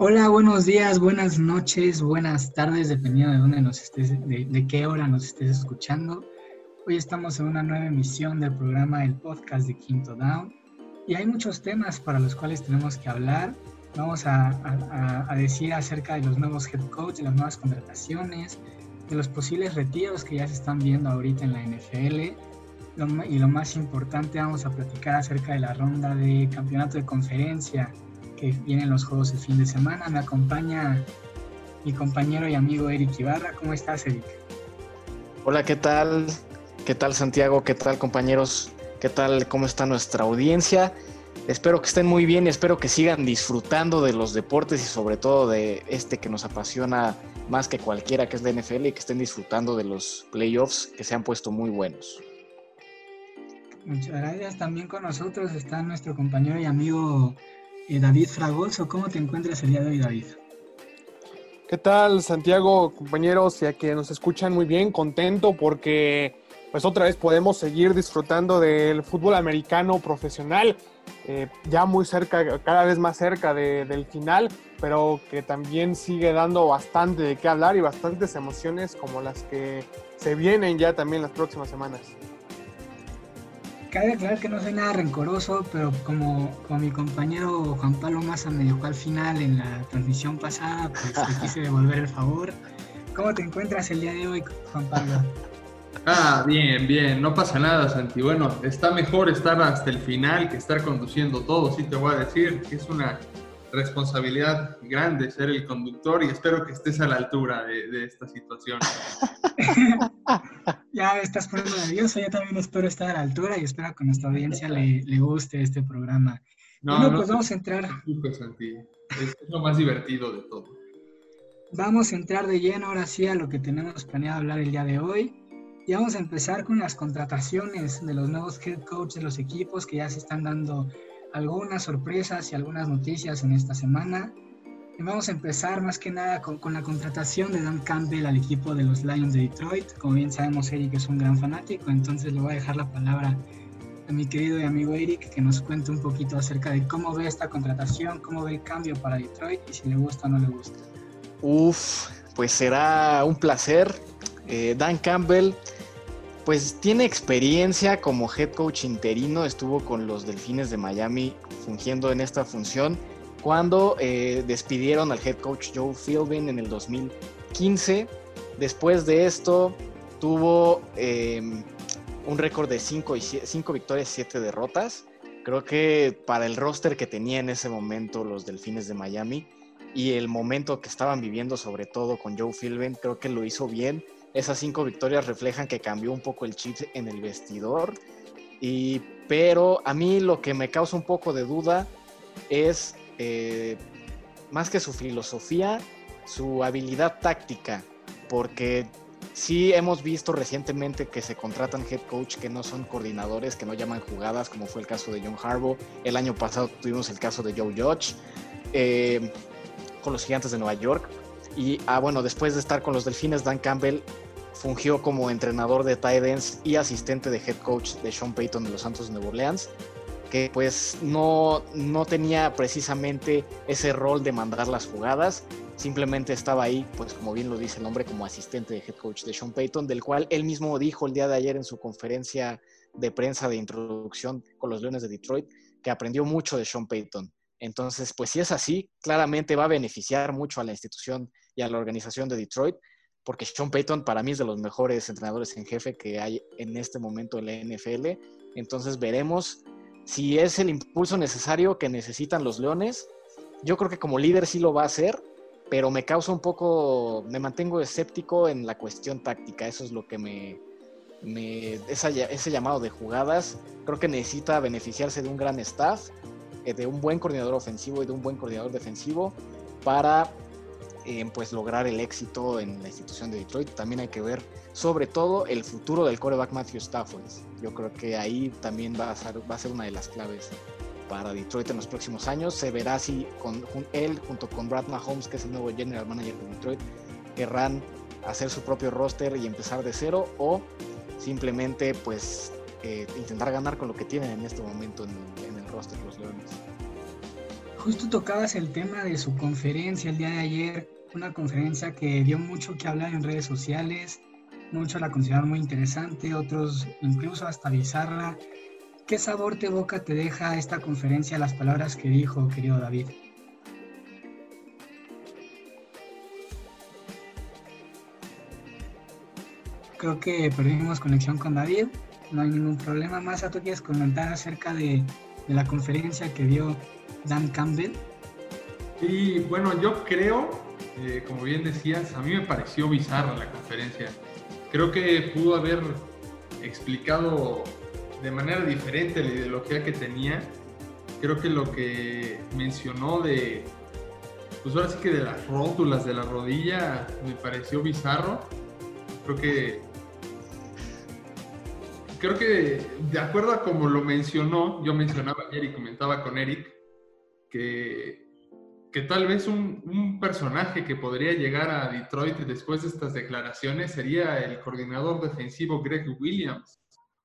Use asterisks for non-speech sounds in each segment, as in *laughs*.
Hola, buenos días, buenas noches, buenas tardes, dependiendo de dónde nos estés, de, qué hora nos estés escuchando. Hoy estamos en una nueva emisión del programa El Podcast de Quinto Down y hay muchos temas para los cuales tenemos que hablar. Vamos a, decir acerca de los nuevos head coach, de las nuevas contrataciones, de los posibles retiros que ya se están viendo ahorita en la NFL. y lo más importante, vamos a platicar acerca de la ronda de campeonato de conferencia que vienen los juegos el fin de semana. Me acompaña mi compañero y amigo Eric Ibarra. ¿Cómo estás, Eric? Hola, ¿qué tal? ¿Qué tal, Santiago? ¿Qué tal, compañeros? ¿Qué tal? ¿Cómo está nuestra audiencia? Espero que estén muy bien y espero que sigan disfrutando de los deportes y sobre todo de este que nos apasiona más que cualquiera, que es la NFL, y que estén disfrutando de los playoffs que se han puesto muy buenos. Muchas gracias. También con nosotros está nuestro compañero y amigo David Fragoso. ¿Cómo te encuentras el día de hoy, David? ¿Qué tal, Santiago, compañeros? Ya que nos escuchan muy bien, contento porque pues otra vez podemos seguir disfrutando del fútbol americano profesional, eh, ya muy cerca, cada vez más cerca del final, pero que también sigue dando bastante de qué hablar y bastantes emociones como las que se vienen ya también las próximas semanas. Cabe aclarar que no soy nada rencoroso, pero como, como mi compañero Juan Pablo Maza me dejó al final en la transmisión pasada, pues le *laughs* quise devolver el favor. ¿Cómo te encuentras el día de hoy, Juan Pablo? Ah, bien, bien, no pasa nada, Santi. Bueno, está mejor estar hasta el final que estar conduciendo todo, sí te voy a decir, que es una responsabilidad grande ser el conductor y espero que estés a la altura de, esta situación. *laughs* ya me estás poniendo nervioso, yo también espero estar a la altura y espero que a nuestra audiencia le, guste este programa. No, bueno, pues vamos a entrar. Es lo más divertido de todo. Vamos a entrar de lleno ahora sí a lo que tenemos planeado hablar el día de hoy. Y vamos a empezar con las contrataciones de los nuevos head coaches de los equipos que ya se están dando algunas sorpresas y algunas noticias en esta semana. Vamos a empezar más que nada con, con, la contratación de Dan Campbell al equipo de los Lions de Detroit. Como bien sabemos, Eric es un gran fanático, entonces le voy a dejar la palabra a mi querido y amigo Eric que nos cuente un poquito acerca de cómo ve esta contratación, cómo ve el cambio para Detroit y si le gusta o no le gusta. Uf, pues será un placer. Eh, Dan Campbell pues tiene experiencia como head coach interino, estuvo con los Delfines de Miami fungiendo en esta función cuando eh, despidieron al head coach Joe Philbin en el 2015. Después de esto tuvo em, un récord de 5 victorias y 7 derrotas. Creo que para el roster que tenía en ese momento los Delfines de Miami y el momento que estaban viviendo sobre todo con Joe Philbin, creo que lo hizo bien esas cinco victorias reflejan que cambió un poco el chip en el vestidor. Y, pero a mí lo que me causa un poco de duda es eh, más que su filosofía, su habilidad táctica. Porque sí hemos visto recientemente que se contratan head coach que no son coordinadores, que no llaman jugadas, como fue el caso de John Harbaugh. El año pasado tuvimos el caso de Joe Judge eh, con los Gigantes de Nueva York. Y ah, bueno, después de estar con los Delfines, Dan Campbell fungió como entrenador de tight ends y asistente de head coach de Sean Payton de los Santos de Nueva Orleans, que pues no, no tenía precisamente ese rol de mandar las jugadas, simplemente estaba ahí, pues como bien lo dice el nombre, como asistente de head coach de Sean Payton, del cual él mismo dijo el día de ayer en su conferencia de prensa de introducción con los Leones de Detroit, que aprendió mucho de Sean Payton. Entonces, pues si es así, claramente va a beneficiar mucho a la institución y a la organización de Detroit, porque Sean Payton para mí es de los mejores entrenadores en jefe que hay en este momento en la NFL. Entonces veremos si es el impulso necesario que necesitan los Leones. Yo creo que como líder sí lo va a hacer, pero me causa un poco, me mantengo escéptico en la cuestión táctica. Eso es lo que me, ese llamado de jugadas. Creo que necesita beneficiarse de un gran staff, eh, de un buen coordinador ofensivo y de un buen coordinador defensivo para pues lograr el éxito en la institución de Detroit. También hay que ver sobre todo el futuro del coreback Matthew Stafford. Yo creo que ahí también va a ser, va a ser una de las claves para Detroit en los próximos años. Se verá si con, él junto con Brad Mahomes, que es el nuevo general manager de Detroit, querrán hacer su propio roster y empezar de cero o simplemente pues eh, intentar ganar con lo que tienen en este momento en, en el roster los Leones justo tocabas el tema de su conferencia el día de ayer, una conferencia que dio mucho que hablar en redes sociales, muchos la consideraron muy interesante, otros incluso hasta bizarra. ¿Qué sabor de boca te deja esta conferencia, las palabras que dijo, querido David? Creo que perdimos conexión con David, no hay ningún problema. Más, ¿tú quieres comentar acerca de, de la conferencia que dio Dan Campbell? Y bueno, yo creo, eh, como bien decías, a mí me pareció bizarra la conferencia. Creo que pudo haber explicado de manera diferente la ideología que tenía. Creo que lo que mencionó de, pues ahora sí que de las rótulas de la rodilla me pareció bizarro. Creo que, creo que de acuerdo a como lo mencionó, yo mencionaba ayer y comentaba con Eric, que, que tal vez un, un, personaje que podría llegar a Detroit después de estas declaraciones sería el coordinador defensivo Greg Williams,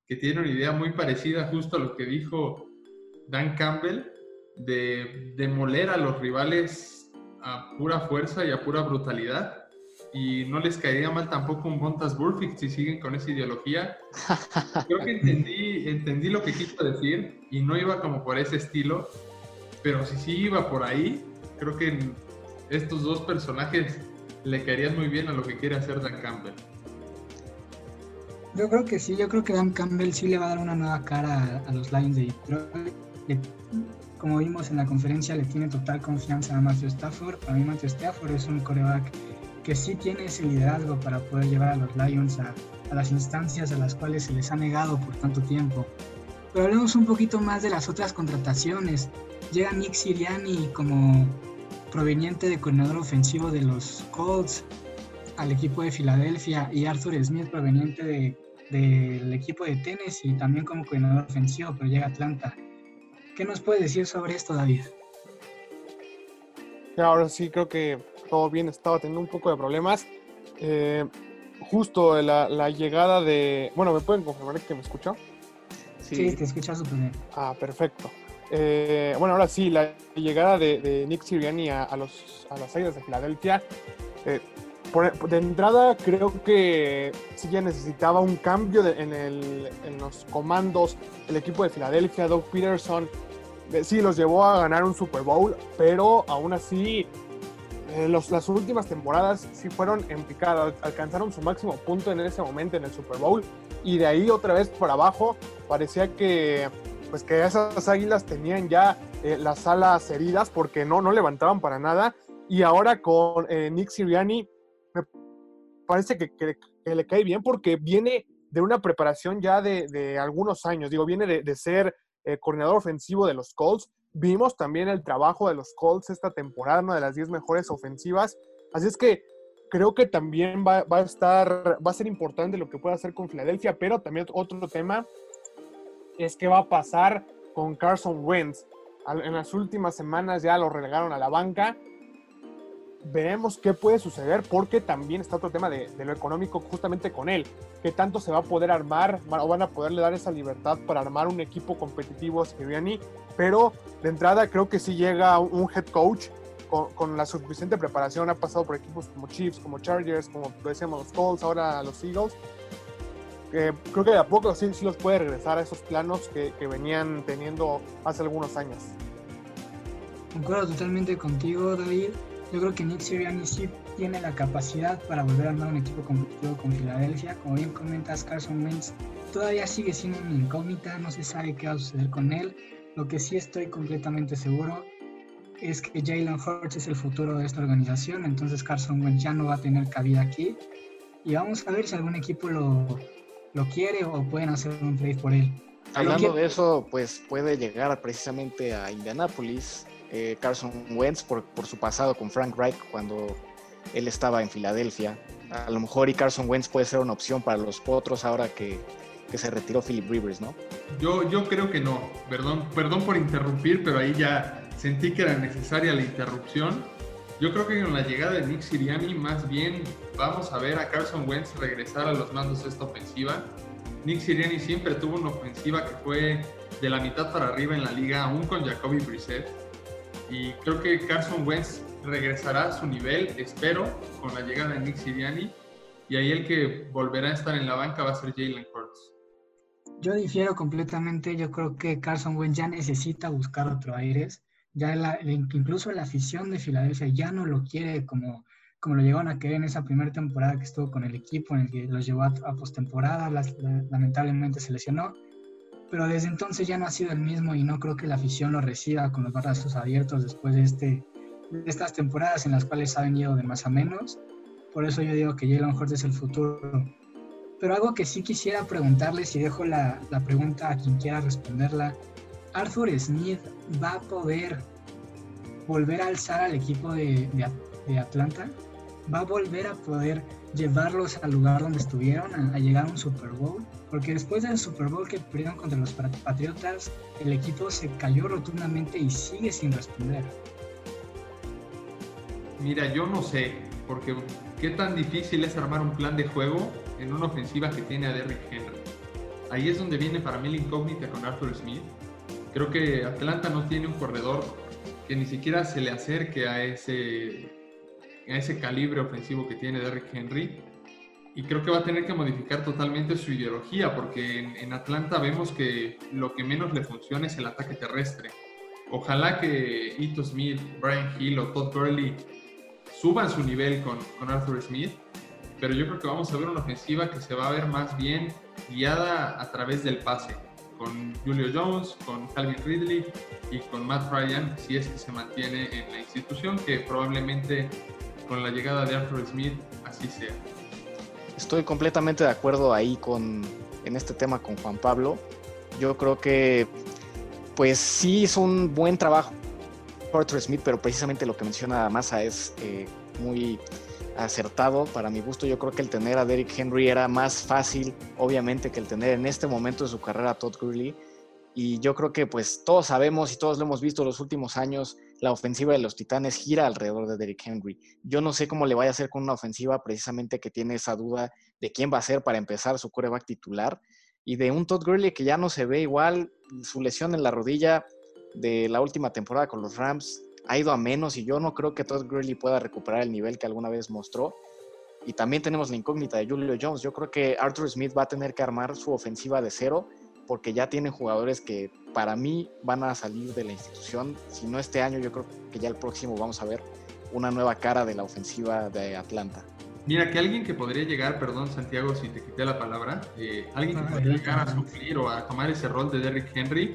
que tiene una idea muy parecida justo a lo que dijo Dan Campbell, de demoler a los rivales a pura fuerza y a pura brutalidad. Y no les caería mal tampoco un Montas Burfict si siguen con esa ideología. *laughs* Creo que entendí, entendí lo que quiso decir y no iba como por ese estilo, pero si sí iba por ahí, creo que estos dos personajes le caerían muy bien a lo que quiere hacer Dan Campbell. Yo creo que sí, yo creo que Dan Campbell sí le va a dar una nueva cara a, los Lions de Detroit. Como vimos en la conferencia, le tiene total confianza a Matthew Stafford. Para mí Matthew Stafford es un coreback que sí tiene ese liderazgo para poder llevar a los Lions a las instancias a las cuales se les ha negado por tanto tiempo. Pero hablemos un poquito más de las otras contrataciones. Llega Nick Siriani como proveniente de coordinador ofensivo de los Colts al equipo de Filadelfia y Arthur Smith proveniente de, del equipo de Tennessee también como coordinador ofensivo, pero llega a Atlanta. ¿Qué nos puede decir sobre esto, David? Ahora sí, creo que todo bien, estaba teniendo un poco de problemas. Eh, justo la, la, llegada de... Bueno, ¿me pueden confirmar que me escuchó? Sí, sí te escuchas súper bien. Ah, perfecto. Eh, bueno, ahora sí, la llegada de, Nick Sirianni a, los, a las Águilas de Filadelfia. Eh, de entrada, creo que sí ya necesitaba un cambio de, en, el, en, los comandos. El equipo de Filadelfia, Doug Peterson, eh, sí los llevó a ganar un Super Bowl, pero aún así, eh, los, las últimas temporadas sí fueron en picada. Alcanzaron su máximo punto en ese momento en el Super Bowl. Y de ahí otra vez por abajo, parecía que pues que esas águilas tenían ya eh, las alas heridas porque no, no levantaban para nada. Y ahora con eh, Nick Siriani, me parece que, que, que, le cae bien porque viene de una preparación ya de, de algunos años. Digo, viene de, de ser eh, coordinador ofensivo de los Colts. Vimos también el trabajo de los Colts esta temporada, una de las 10 mejores ofensivas. Así es que creo que también va, va, a estar, va a ser importante lo que pueda hacer con Filadelfia, pero también otro tema es qué va a pasar con Carson Wentz. En las últimas semanas ya lo relegaron a la banca. Veremos qué puede suceder porque también está otro tema de, lo económico justamente con él. ¿Qué tanto se va a poder armar o van a poderle dar esa libertad para armar un equipo competitivo a Sirianni? Pero de entrada creo que sí llega un head coach con, con, la suficiente preparación. Ha pasado por equipos como Chiefs, como Chargers, como decíamos los Colts, ahora los Eagles creo que de a poco sí, sí, los puede regresar a esos planos que, que venían teniendo hace algunos años. Concuerdo totalmente contigo, David. Yo creo que Nick Sirianni sí tiene la capacidad para volver a armar un equipo competitivo con Filadelfia. Como bien comentas, Carson Wentz todavía sigue siendo una incógnita, no se sabe qué va a suceder con él. Lo que sí estoy completamente seguro es que Jalen Hurts es el futuro de esta organización, entonces Carson Wentz ya no va a tener cabida aquí. Y vamos a ver si algún equipo lo, lo quiere o pueden hacer un trade por él. Hablando de eso, pues puede llegar precisamente a Indianápolis eh, Carson Wentz por, por, su pasado con Frank Reich cuando él estaba en Filadelfia. A lo mejor y Carson Wentz puede ser una opción para los potros ahora que, que se retiró Philip Rivers, ¿no? Yo, yo creo que no. Perdón, perdón por interrumpir, pero ahí ya sentí que era necesaria la interrupción. Yo creo que con la llegada de Nick Siriani, más bien vamos a ver a Carson Wentz regresar a los mandos de esta ofensiva. Nick Siriani siempre tuvo una ofensiva que fue de la mitad para arriba en la liga, aún con Jacoby Brissett. Y creo que Carson Wentz regresará a su nivel, espero, con la llegada de Nick Siriani. Y ahí el que volverá a estar en la banca va a ser Jalen Hurts. Yo difiero completamente. Yo creo que Carson Wentz ya necesita buscar otro aires. Ya incluso la afición de Filadelfia ya no lo quiere como, como lo llegaron a querer en esa primera temporada que estuvo con el equipo, en el que los llevó a, a postemporada. Lamentablemente se lesionó pero desde entonces ya no ha sido el mismo y no creo que la afición lo reciba con los brazos abiertos después de, este, de estas temporadas en las cuales ha venido de más a menos. Por eso yo digo que Jalen Hurts es el futuro. Pero algo que sí quisiera preguntarles y dejo la, la pregunta a quien quiera responderla. ¿Arthur Smith va a poder volver a alzar al equipo de, Atlanta? ¿Va a volver a poder llevarlos al lugar donde estuvieron, a, llegar a un Super Bowl, porque después del Super Bowl que perdieron contra los Patriotas, el equipo se cayó rotundamente y sigue sin responder. Mira, yo no sé, porque qué tan difícil es armar un plan de juego en una ofensiva que tiene a Derrick Henry. Ahí es donde viene para mí la incógnita con Arthur Smith. Creo que Atlanta no tiene un corredor que ni siquiera se le acerque a ese a ese calibre ofensivo que tiene Derrick Henry. Y creo que va a tener que modificar totalmente su ideología, porque en, Atlanta vemos que lo que menos le funciona es el ataque terrestre. Ojalá que Ito Smith, Brian Hill o Todd Gurley suban su nivel con, con Arthur Smith, pero yo creo que vamos a ver una ofensiva que se va a ver más bien guiada a través del pase, con Julio Jones, con Calvin Ridley y con Matt Ryan, si es que se mantiene en la institución, que probablemente con la llegada de Arthur Smith así sea. Estoy completamente de acuerdo ahí con en este tema con Juan Pablo. Yo creo que pues sí hizo un buen trabajo Arthur Smith, pero precisamente lo que menciona Massa es eh, muy acertado para mi gusto. Yo creo que el tener a Derrick Henry era más fácil, obviamente, que el tener en este momento de su carrera a Todd Gurley. Y yo creo que pues todos sabemos y todos lo hemos visto los últimos años, la ofensiva de los Titanes gira alrededor de Derrick Henry. Yo no sé cómo le vaya a hacer con una ofensiva precisamente que tiene esa duda de quién va a ser para empezar su coreback titular y de un Todd Gurley que ya no se ve igual. Su lesión en la rodilla de la última temporada con los Rams ha ido a menos y yo no creo que Todd Gurley pueda recuperar el nivel que alguna vez mostró. Y también tenemos la incógnita de Julio Jones. Yo creo que Arthur Smith va a tener que armar su ofensiva de cero porque ya tienen jugadores que para mí van a salir de la institución. Si no este año, yo creo que ya el próximo vamos a ver una nueva cara de la ofensiva de Atlanta. Mira, que alguien que podría llegar, perdón Santiago si te quité la palabra, eh, alguien que podría llegar a suplir o a tomar ese rol de Derrick Henry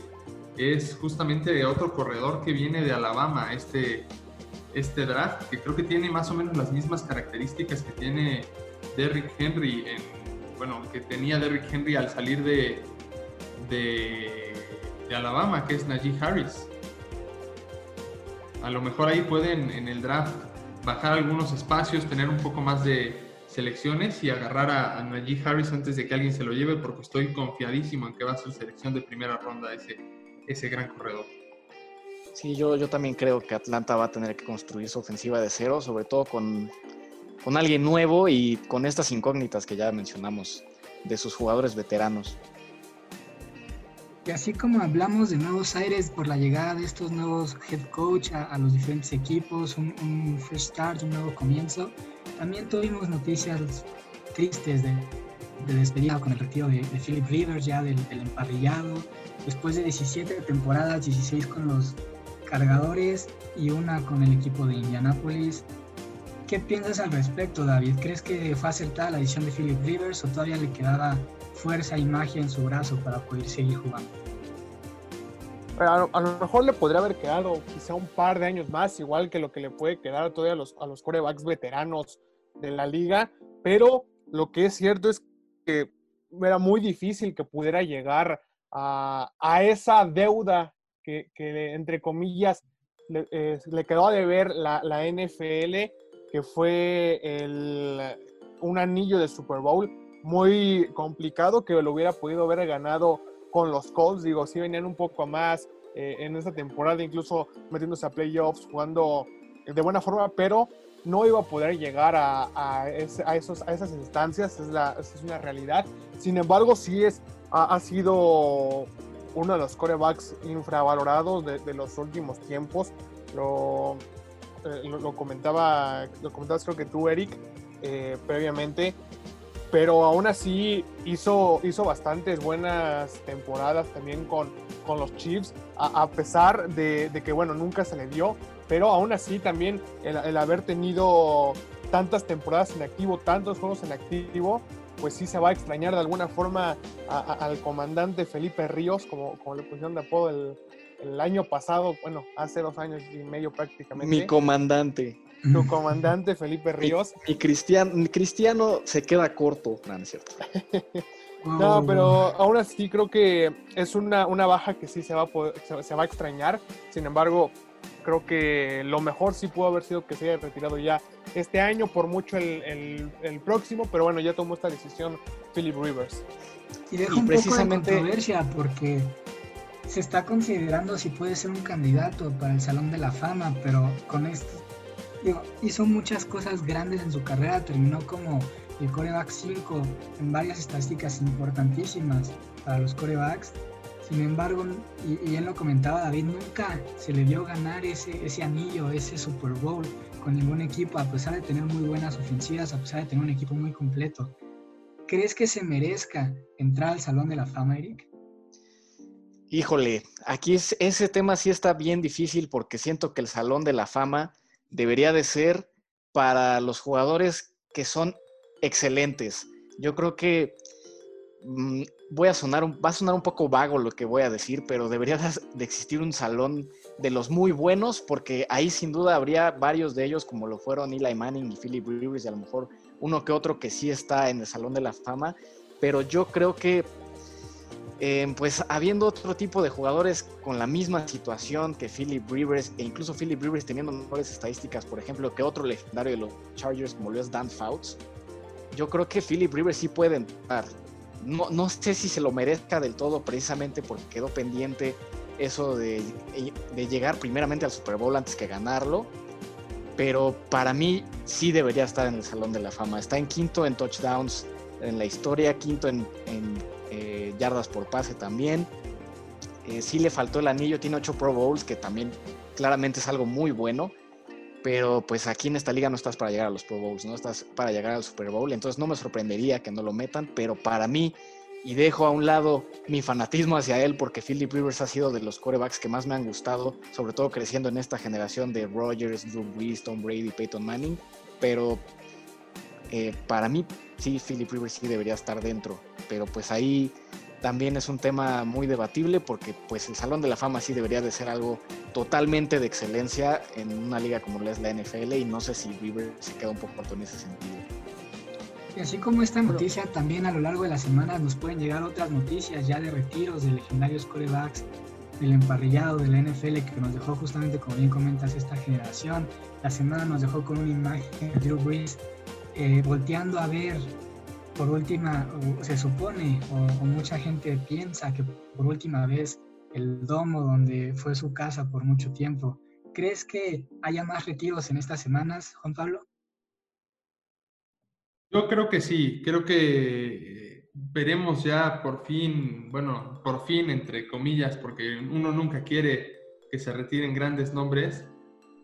es justamente otro corredor que viene de Alabama, este, este draft, que creo que tiene más o menos las mismas características que tiene Derrick Henry, en, bueno, que tenía Derrick Henry al salir de, de, Alabama, que es Najee Harris. A lo mejor ahí pueden en el draft bajar algunos espacios, tener un poco más de selecciones y agarrar a, Najee Harris antes de que alguien se lo lleve, porque estoy confiadísimo en que va a ser selección de primera ronda ese, ese gran corredor. Sí, yo, yo también creo que Atlanta va a tener que construir su ofensiva de cero, sobre todo con, con alguien nuevo y con estas incógnitas que ya mencionamos de sus jugadores veteranos. Y así como hablamos de nuevos aires por la llegada de estos nuevos head coach a, los diferentes equipos, un, fresh start, un nuevo comienzo, también tuvimos noticias tristes de, despedida con el retiro de, Philip Rivers ya del, emparrillado. Después de 17 temporadas, 16 con los cargadores y una con el equipo de Indianapolis. ¿Qué piensas al respecto, David? ¿Crees que fue acertada la decisión de Philip Rivers o todavía le quedaba fuerza y magia en su brazo para poder seguir jugando. A lo, mejor le podría haber quedado quizá un par de años más, igual que lo que le puede quedar todavía a los, a los corebacks veteranos de la liga, pero lo que es cierto es que era muy difícil que pudiera llegar a, a esa deuda que, que, entre comillas, le, eh, le, quedó a deber la, la NFL, que fue el, un anillo de Super Bowl muy complicado que lo hubiera podido haber ganado con los Colts. Digo, sí venían un poco más eh, en esta temporada, incluso metiéndose a playoffs, jugando de buena forma, pero no iba a poder llegar a, a, esos, a esas instancias, es, la, es una realidad. Sin embargo, sí es, ha, sido uno de los corebacks infravalorados de, los últimos tiempos. lo, eh, lo, comentaba, lo comentabas creo que tú, Eric, eh, previamente, pero aún así hizo, hizo bastantes buenas temporadas también con, con los Chiefs, a, pesar de, que, bueno, nunca se le dio, pero aún así también el, el haber tenido tantas temporadas en activo, tantos juegos en activo, pues sí se va a extrañar de alguna forma al comandante Felipe Ríos, como, como le pusieron de apodo el, el año pasado, bueno, hace dos años y medio prácticamente. Mi comandante. Tu comandante Felipe Ríos. Mi, cristiano, cristiano se queda corto, no, no es cierto. *laughs* no, pero aún así creo que es una, una baja que sí se va, a se, va a extrañar. Sin embargo, creo que lo mejor sí pudo haber sido que se haya retirado ya este año, por mucho el, el, próximo, pero bueno, ya tomó esta decisión Philip Rivers. Y deja un precisamente... poco de controversia porque se está considerando si puede ser un candidato para el Salón de la Fama, pero con esto, digo, hizo muchas cosas grandes en su carrera, terminó como el coreback 5 en varias estadísticas importantísimas para los corebacks. Sin embargo, y, él lo comentaba David, nunca se le dio ganar ese, ese anillo, ese Super Bowl con ningún equipo, a pesar de tener muy buenas ofensivas, a pesar de tener un equipo muy completo. ¿Crees que se merezca entrar al Salón de la Fama, Eric? Híjole, aquí ese tema sí está bien difícil porque siento que el Salón de la Fama debería de ser para los jugadores que son excelentes. Yo creo que mm, voy a sonar, va a sonar un poco vago lo que voy a decir, pero debería de existir un salón de los muy buenos, porque ahí sin duda habría varios de ellos, como lo fueron Eli Manning y Philip Rivers, y a lo mejor uno que otro que sí está en el Salón de la Fama, pero yo creo que eh, pues habiendo otro tipo de jugadores con la misma situación que Philip Rivers, e incluso Philip Rivers teniendo mejores estadísticas, por ejemplo, que otro legendario de los Chargers como lo es Dan Fouts, yo creo que Philip Rivers sí puede entrar. No, no sé si se lo merezca del todo precisamente porque quedó pendiente eso de, de llegar primeramente al Super Bowl antes que ganarlo, pero para mí sí debería estar en el Salón de la Fama. Está en quinto en touchdowns en la historia, quinto en eh, yardas por pase también. Eh, sí le faltó el anillo, tiene 8 Pro Bowls, que también claramente es algo muy bueno, pero pues aquí en esta liga no estás para llegar a los Pro Bowls, no estás para llegar al Super Bowl, entonces no me sorprendería que no lo metan, pero para mí, y dejo a un lado mi fanatismo hacia él, porque Philip Rivers ha sido de los corebacks que más me han gustado, sobre todo creciendo en esta generación de Rogers, Drew Brees, Tom Brady, Peyton Manning, pero eh, para mí sí, Philip Rivers sí debería estar dentro, pero pues ahí también es un tema muy debatible porque pues el Salón de la Fama sí debería de ser algo totalmente de excelencia en una liga como la es la NFL y no sé si Rivers se queda un poco corto en ese sentido. Y así como esta noticia, también a lo largo de la semana nos pueden llegar otras noticias ya de retiros de legendarios corebacks, del emparrillado de la NFL que nos dejó justamente, como bien comentas, esta generación. La semana nos dejó con una imagen de Drew Brees eh, volteando a ver por última, se supone, o, mucha gente piensa que por última vez el domo donde fue su casa por mucho tiempo. ¿Crees que haya más retiros en estas semanas, Juan Pablo? Yo creo que sí, creo que veremos ya por fin, bueno, por fin entre comillas, porque uno nunca quiere que se retiren grandes nombres,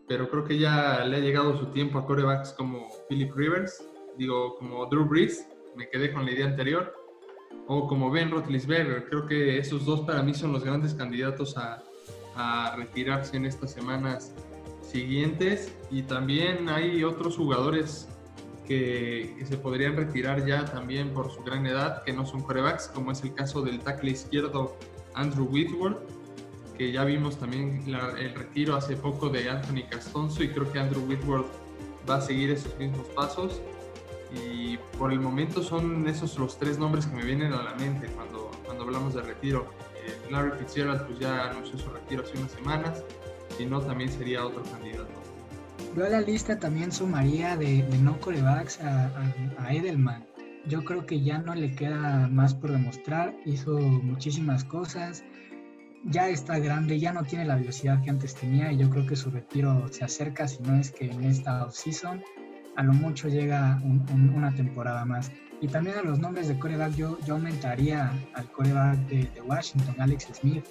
pero creo que ya le ha llegado su tiempo a corebacks como Philip Rivers, digo, como Drew Brees, me quedé con la idea anterior, o como Ben Roethlisberger, creo que esos dos para mí son los grandes candidatos a, a retirarse en estas semanas siguientes, y también hay otros jugadores que, se podrían retirar ya también por su gran edad, que no son corebacks, como es el caso del tackle izquierdo Andrew Whitworth, que ya vimos también el retiro hace poco de Anthony Castonzo y creo que Andrew Whitworth va a seguir esos mismos pasos. Y por el momento son esos los tres nombres que me vienen a la mente cuando, cuando hablamos de retiro. Eh, Larry Fitzgerald pues ya anunció su retiro hace unas semanas, si no también sería otro candidato. Yo a la lista también sumaría de, no corebacks a, a Edelman. Yo creo que ya no le queda más por demostrar, hizo muchísimas cosas, ya está grande, ya no tiene la velocidad que antes tenía y yo creo que su retiro se acerca, si no es que en esta off-season a lo mucho llega una temporada más. Y también a los nombres de coreback, yo, yo aumentaría al coreback de, Washington, Alex Smith.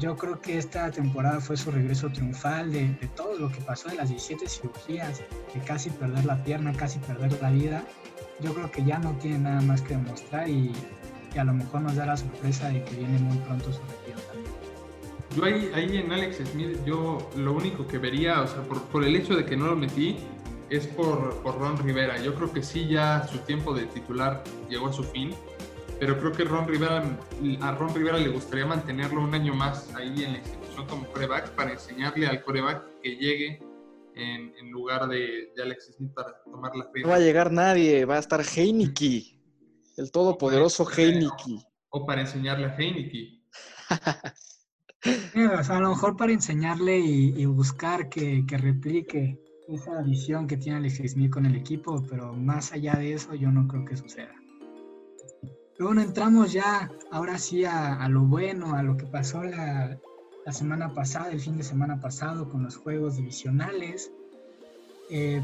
Yo creo que esta temporada fue su regreso triunfal de, de, todo lo que pasó, de las 17 cirugías, de casi perder la pierna, casi perder la vida. Yo creo que ya no tiene nada más que demostrar y, y a lo mejor nos da la sorpresa de que viene muy pronto su retiro también. Yo ahí, ahí en Alex Smith, yo lo único que vería, o sea, por, por el hecho de que no lo metí, es por, por, Ron Rivera. Yo creo que sí, ya su tiempo de titular llegó a su fin, pero creo que Ron Rivera, a Ron Rivera le gustaría mantenerlo un año más ahí en la institución como coreback para enseñarle al coreback que llegue en, en lugar de, de, Alex Smith para tomar la No va a llegar nadie, va a estar Heineke, el todopoderoso Heineke. O para enseñarle a Heineke. *laughs* o sea, a lo mejor para enseñarle y, y buscar que, que, replique esa visión que tiene Alex Smith con el equipo, pero más allá de eso yo no creo que suceda. Pero bueno, entramos ya ahora sí a, a lo bueno, a lo que pasó la, la, semana pasada, el fin de semana pasado con los juegos divisionales. Eh,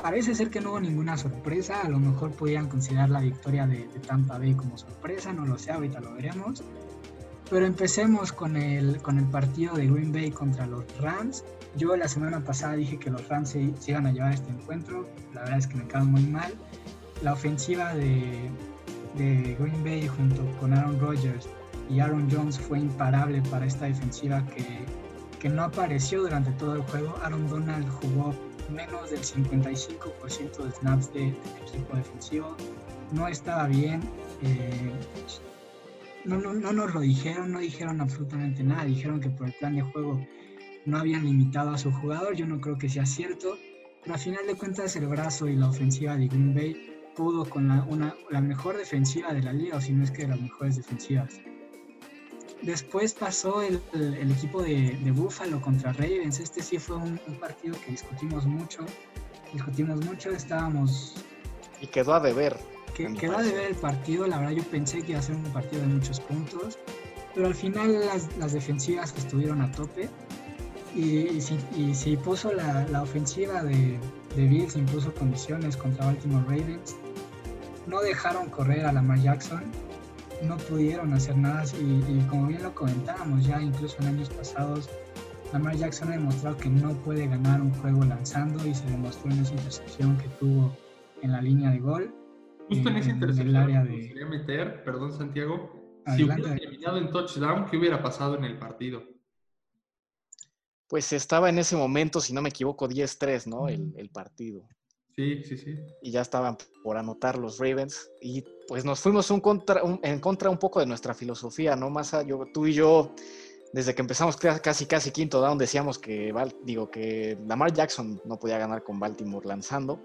parece ser que no hubo ninguna sorpresa, a lo mejor podían considerar la victoria de, de Tampa Bay como sorpresa, no lo sé, ahorita lo veremos. Pero empecemos con el, con el partido de Green Bay contra los Rams. Yo la semana pasada dije que los Rams se, se, iban a llevar este encuentro. La verdad es que me quedaron muy mal. La ofensiva de, de Green Bay junto con Aaron Rodgers y Aaron Jones fue imparable para esta defensiva que, que no apareció durante todo el juego. Aaron Donald jugó menos del 55% de snaps de, del equipo defensivo. No estaba bien. Eh, no, no, no, nos lo dijeron, no dijeron absolutamente nada, dijeron que por el plan de juego no habían limitado a su jugador, yo no creo que sea cierto, pero a final de cuentas el brazo y la ofensiva de Green Bay pudo con la, una, la mejor defensiva de la liga, o si no es que de las mejores defensivas. Después pasó el, el, el equipo de, de, Buffalo contra Ravens, este sí fue un, un partido que discutimos mucho, discutimos mucho, estábamos... Y quedó a deber que, quedó de ver el partido, la verdad yo pensé que iba a ser un partido de muchos puntos, pero al final las, las defensivas estuvieron a tope y, y, si, y si puso la, la ofensiva de, de, Bills, impuso condiciones contra Baltimore Ravens, no dejaron correr a Lamar Jackson, no pudieron hacer nada y, y como bien lo comentábamos ya incluso en años pasados, Lamar Jackson ha demostrado que no puede ganar un juego lanzando y se demostró en esa intercepción que tuvo en la línea de gol Justo en esa intercepción área de... meter, perdón Santiago, Adelante. si hubiera terminado en touchdown, ¿qué hubiera pasado en el partido? Pues estaba en ese momento, si no me equivoco, 10-3, ¿no? El, el, partido. Sí, sí, sí. Y ya estaban por anotar los Ravens. Y pues nos fuimos un contra, un, en contra un poco de nuestra filosofía, ¿no? Más yo, tú y yo, desde que empezamos casi, casi quinto down, decíamos que, digo, que Lamar Jackson no podía ganar con Baltimore lanzando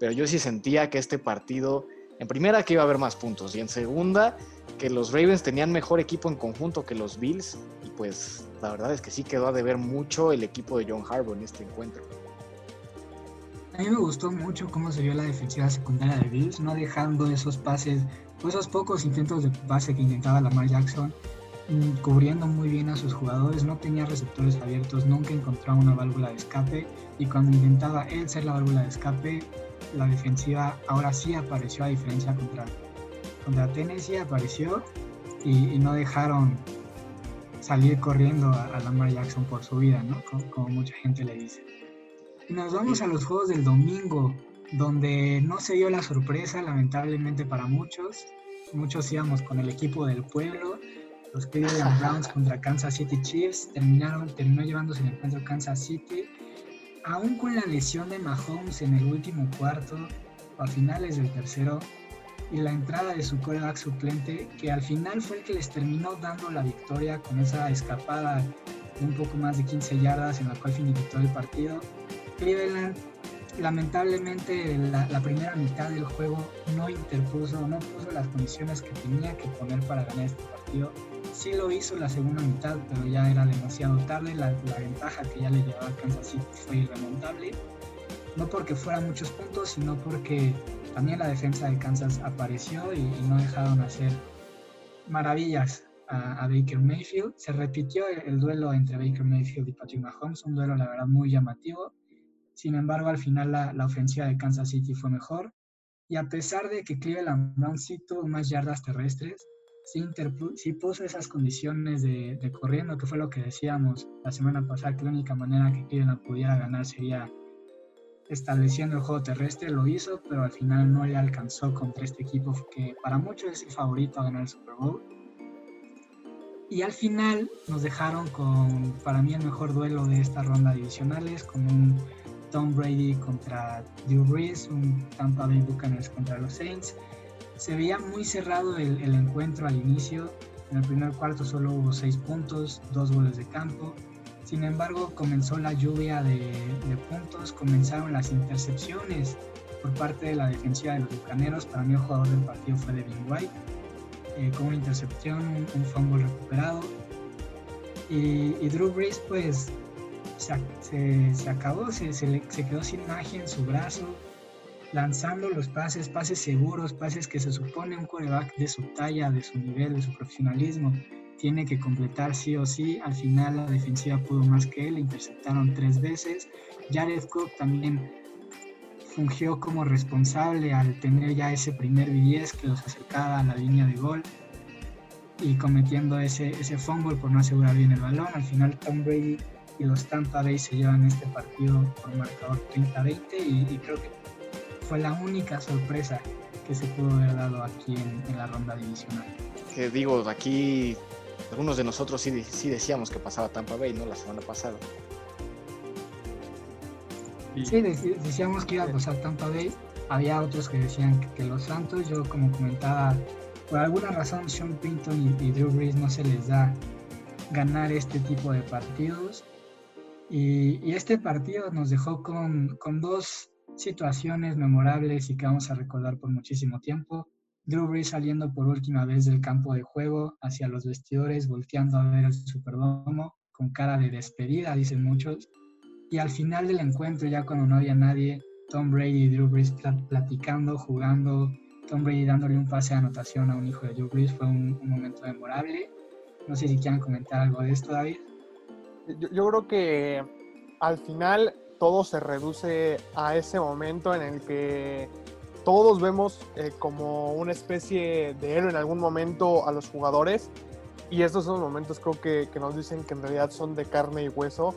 pero yo sí sentía que este partido, en primera, que iba a haber más puntos, y en segunda, que los Ravens tenían mejor equipo en conjunto que los Bills, pues la verdad es que sí quedó a deber mucho el equipo de John Harbaugh en este encuentro. A mí me gustó mucho cómo se vio la defensiva secundaria de Bills, no dejando esos pases, esos pocos intentos de pase que intentaba Lamar Jackson, mm, cubriendo muy bien a sus jugadores, no tenía receptores abiertos, nunca encontraba una válvula de escape y cuando intentaba él ser la válvula de escape, la defensiva ahora sí apareció a diferencia contra, contra Tennessee, apareció y, y no dejaron salir corriendo a, a, Lamar Jackson por su vida, ¿no? Como, como, mucha gente le dice. Y nos vamos a los juegos del domingo, donde no se dio la sorpresa, lamentablemente para muchos. Muchos íbamos con el equipo del pueblo. Los Cleveland Browns contra Kansas City Chiefs terminaron, terminó llevándose el encuentro Kansas City aún con la lesión de Mahomes en el último cuarto, a finales del tercero, y la entrada de su coreback suplente, que al final fue el que les terminó dando la victoria con esa escapada de un poco más de 15 yardas en la cual finiquitó el partido. Cleveland, lamentablemente, la, primera mitad del juego no interpuso, no puso las condiciones que tenía que poner para ganar este partido sí lo hizo la segunda mitad, pero ya era demasiado tarde. La ventaja que ya le llevaba a Kansas City fue irremontable. No porque fuera muchos puntos, sino porque también la defensa de Kansas apareció y, y no dejaron hacer maravillas a, a, Baker Mayfield. Se repitió el, el, duelo entre Baker Mayfield y Patrick Mahomes, un duelo la verdad muy llamativo. Sin embargo, al final la, la ofensiva de Kansas City fue mejor. Y a pesar de que Cleveland Brown sí tuvo más yardas terrestres, sí, puso esas condiciones de, de, corriendo, que fue lo que decíamos la semana pasada, que la única manera que Cleveland pudiera ganar sería estableciendo el juego terrestre, lo hizo, pero al final no le alcanzó contra este equipo que para muchos es el favorito a ganar el Super Bowl. Y al final nos dejaron con, para mí, el mejor duelo de esta ronda divisionales, con un Tom Brady contra Drew Brees, un Tampa Bay Buccaneers contra los Saints. Se veía muy cerrado el, el encuentro al inicio. En el primer cuarto solo hubo seis puntos, dos goles de campo. Sin embargo, comenzó la lluvia de, puntos, comenzaron las intercepciones por parte de la defensiva de los Bucaneros. Para mí el jugador del partido fue Devin White, eh, con una intercepción, un, fumble recuperado. Y, Drew Brees pues se acabó, se, se, quedó sin magia en su brazo, lanzando los pases, pases seguros, pases que se supone un coreback de su talla, de su nivel, de su profesionalismo, tiene que completar sí o sí. Al final la defensiva pudo más que él, interceptaron tres veces. Jared Cook también fungió como responsable al tener ya ese primer 10 que los acercaba a la línea de gol y cometiendo ese, ese fumble por no asegurar bien el balón. Al final Tom Brady y los Tampa Bay se llevan este partido por marcador 30-20 y, creo que fue la única sorpresa que se pudo haber dado aquí en, la ronda divisional. Que digo, aquí algunos de nosotros sí, sí decíamos que pasaba Tampa Bay, ¿no? La semana pasada. Sí, decíamos que iba a pasar Tampa Bay. Había otros que decían que, los Santos, yo como comentaba, por alguna razón Sean Pinton y, Drew Brees no se les da ganar este tipo de partidos. Y, este partido nos dejó con, con, dos situaciones memorables y que vamos a recordar por muchísimo tiempo. Drew Brees saliendo por última vez del campo de juego hacia los vestidores, volteando a ver el Superdomo con cara de despedida, dicen muchos. Y al final del encuentro, ya cuando no había nadie, Tom Brady y Drew Brees platicando, jugando, Tom Brady dándole un pase de anotación a un hijo de Drew Brees, fue un, momento memorable. No sé si quieran comentar algo de esto, David. Yo, creo que al final todo se reduce a ese momento en el que todos vemos eh, como una especie de héroe en algún momento a los jugadores y estos son los momentos creo que, que, nos dicen que en realidad son de carne y hueso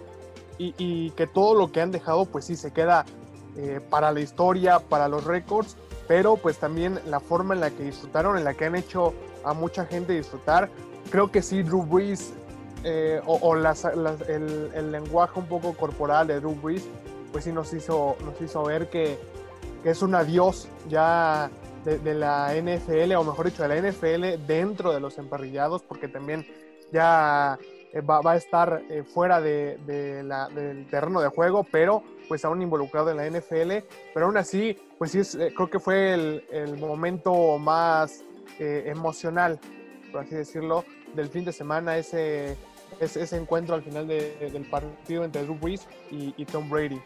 y, que todo lo que han dejado pues sí se queda eh, para la historia, para los récords, pero pues también la forma en la que disfrutaron, en la que han hecho a mucha gente disfrutar. Creo que sí, Drew Brees eh, o, el, lenguaje un poco corporal de Drew Brees, pues sí nos hizo, nos hizo ver que, es un adiós ya de, la NFL, o mejor dicho, de la NFL dentro de los emparrillados, porque también ya eh, va, a estar eh, fuera de, del terreno de juego, pero pues aún involucrado en la NFL. Pero aún así, pues eh, creo que fue el, momento más emocional, por así decirlo, del fin de semana, ese, ese, encuentro al final del partido entre Drew Brees y, Tom Brady.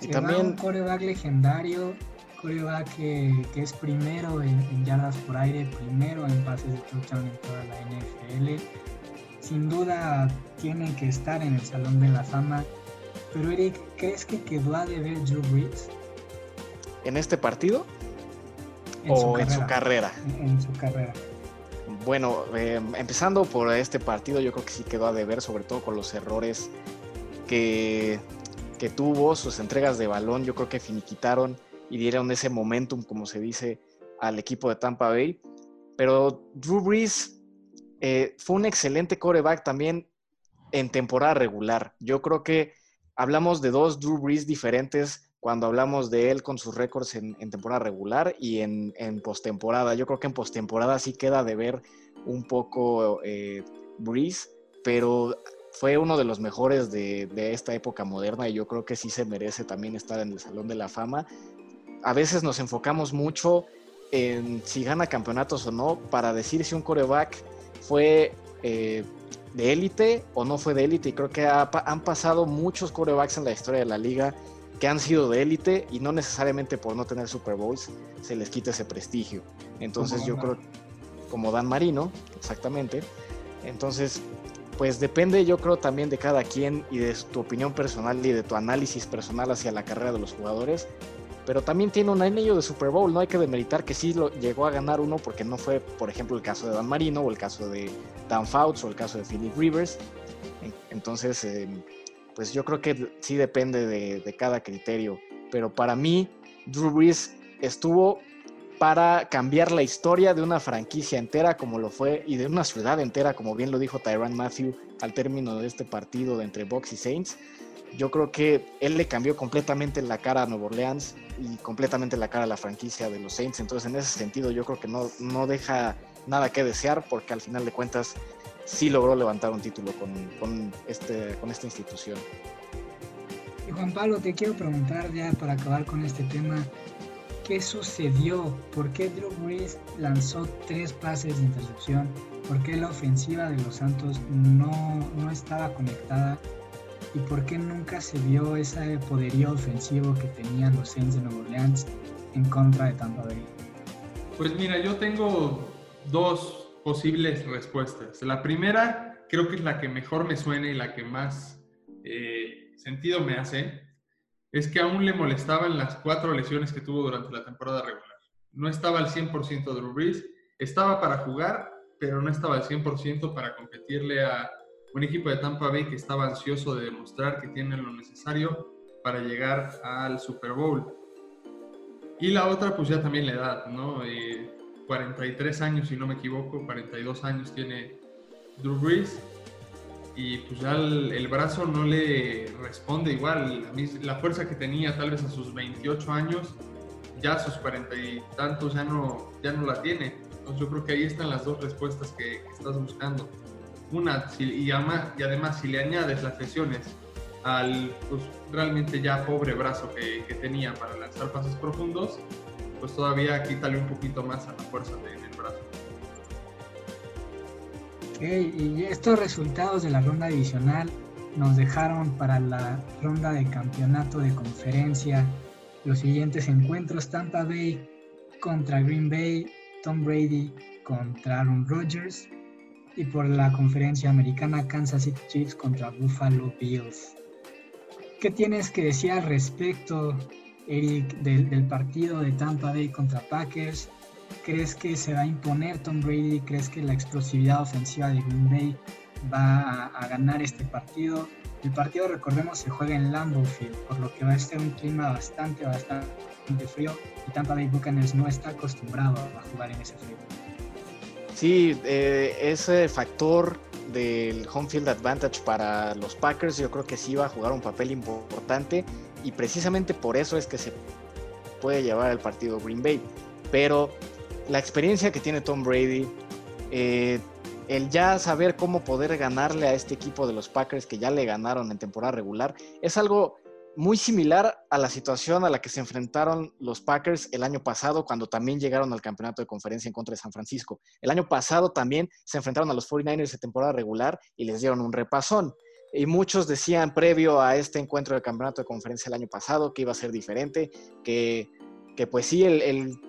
Y también un coreback legendario, coreback que, que es primero en, en, yardas por aire, primero en pases de touchdown en toda la NFL sin duda tienen que estar en el Salón de la Fama. Pero Eric, ¿crees que quedó a deber Drew Brees? ¿En este partido? ¿O en su carrera? En, su carrera. Bueno, eh, empezando por este partido, yo creo que sí quedó a deber, sobre todo con los errores que, que tuvo, sus entregas de balón, yo creo que finiquitaron y dieron ese momentum, como se dice, al equipo de Tampa Bay. Pero Drew Brees eh, fue un excelente coreback también en temporada regular. Yo creo que hablamos de dos Drew Brees diferentes cuando hablamos de él con sus récords en, temporada regular y en, postemporada. Yo creo que en postemporada sí queda de ver un poco eh, Brees, pero fue uno de los mejores de, de, esta época moderna y yo creo que sí se merece también estar en el Salón de la Fama. A veces nos enfocamos mucho en si gana campeonatos o no para decir si un coreback fue eh, de élite o no fue de élite. Y creo que han pasado muchos quarterbacks en la historia de la liga que han sido de élite y no necesariamente por no tener Super Bowls se les quita ese prestigio. Entonces yo creo, como Dan Marino, exactamente. Entonces, pues depende yo creo también de cada quien y de tu opinión personal y de tu análisis personal hacia la carrera de los jugadores. pero también tiene un anillo de Super Bowl, no hay que demeritar que sí lo llegó a ganar uno porque no fue, por ejemplo, el caso de Dan Marino o el caso de Dan Fouts o el caso de Philip Rivers. Entonces, eh, pues yo creo que sí depende de, de, cada criterio, pero para mí Drew Brees estuvo para cambiar la historia de una franquicia entera como lo fue y de una ciudad entera, como bien lo dijo Tyron Matthew al término de este partido de entre Bucks y Saints. Yo creo que él le cambió completamente la cara a Nueva Orleans y completamente la cara a la franquicia de los Saints. Entonces, en ese sentido, yo creo que no, no deja nada que desear porque al final de cuentas sí logró levantar un título con, con, este, con esta institución. Y Juan Pablo, te quiero preguntar ya para acabar con este tema, ¿qué sucedió? ¿Por qué Drew Brees lanzó tres pases de intercepción? ¿Por qué la ofensiva de los Santos no, no estaba conectada? ¿Y por qué nunca se vio ese poderío ofensivo que tenían los Saints de Nueva Orleans en contra de Tampa Bay? Pues mira, yo tengo dos posibles respuestas. La primera creo que es la que mejor me suena y la que más eh, sentido me hace, es que aún le molestaban las cuatro lesiones que tuvo durante la temporada regular. No estaba al 100% Drew Brees, estaba para jugar, pero no estaba al 100% para competirle a un equipo de Tampa Bay que estaba ansioso de demostrar que tiene lo necesario para llegar al Super Bowl. Y la otra, pues ya también la edad, ¿no? Eh, 43 años, si no me equivoco, 42 años tiene Drew Brees y pues ya el, brazo no le responde igual. La, fuerza que tenía tal vez a sus 28 años, ya a sus 40 y tantos ya no, ya no la tiene. Entonces yo creo que ahí están las dos respuestas que, estás buscando. Una, y, además, y además si le añades las lesiones al pues, realmente ya pobre brazo que, que tenía para lanzar pases profundos, pues todavía quítale un poquito más a la fuerza en y estos resultados de la ronda divisional nos dejaron para la ronda de campeonato de conferencia los siguientes encuentros: Tampa Bay contra Green Bay, Tom Brady contra Aaron Rodgers y por la conferencia americana Kansas City Chiefs contra Buffalo Bills. ¿Qué tienes que decir al respecto Eric, del, partido de Tampa Bay contra Packers. ¿Crees que se va a imponer Tom Brady? ¿Crees que la explosividad ofensiva de Green Bay va a, ganar este partido? El partido, recordemos, se juega en Lambeau Field, por lo que va a ser un clima bastante, bastante frío y Tampa Bay Buccaneers no está acostumbrado a jugar en ese frío. Sí, eh, ese factor del home field advantage para los Packers yo creo que sí va a jugar un papel importante y precisamente por eso es que se puede llevar el partido Green Bay. Pero la experiencia que tiene Tom Brady, eh, el ya saber cómo poder ganarle a este equipo de los Packers que ya le ganaron en temporada regular, es algo muy similar a la situación a la que se enfrentaron los Packers el año pasado cuando también llegaron al campeonato de conferencia en contra de San Francisco. El año pasado también se enfrentaron a los 49ers de temporada regular y les dieron un repasón. Y muchos decían previo a este encuentro del campeonato de conferencia el año pasado que iba a ser diferente, que, que pues sí, el, el,